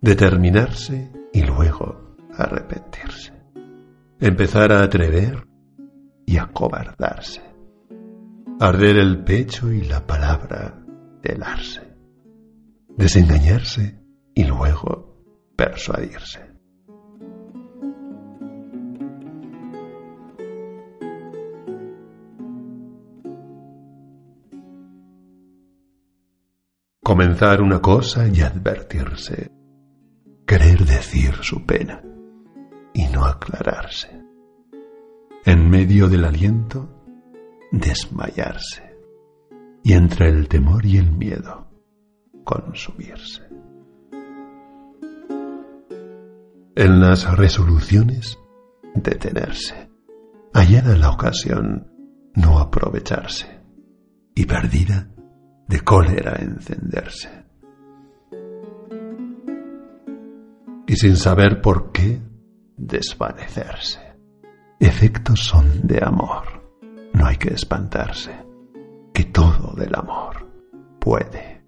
determinarse y luego arrepentirse, empezar a atrever y acobardarse, arder el pecho y la palabra helarse, desengañarse y luego persuadirse. Comenzar una cosa y advertirse, querer decir su pena y no aclararse. En medio del aliento, desmayarse y entre el temor y el miedo, consumirse. En las resoluciones, detenerse. Hallada la ocasión, no aprovecharse. Y perdida, de cólera encenderse. Y sin saber por qué, desvanecerse. Efectos son de amor. No hay que espantarse, que todo del amor puede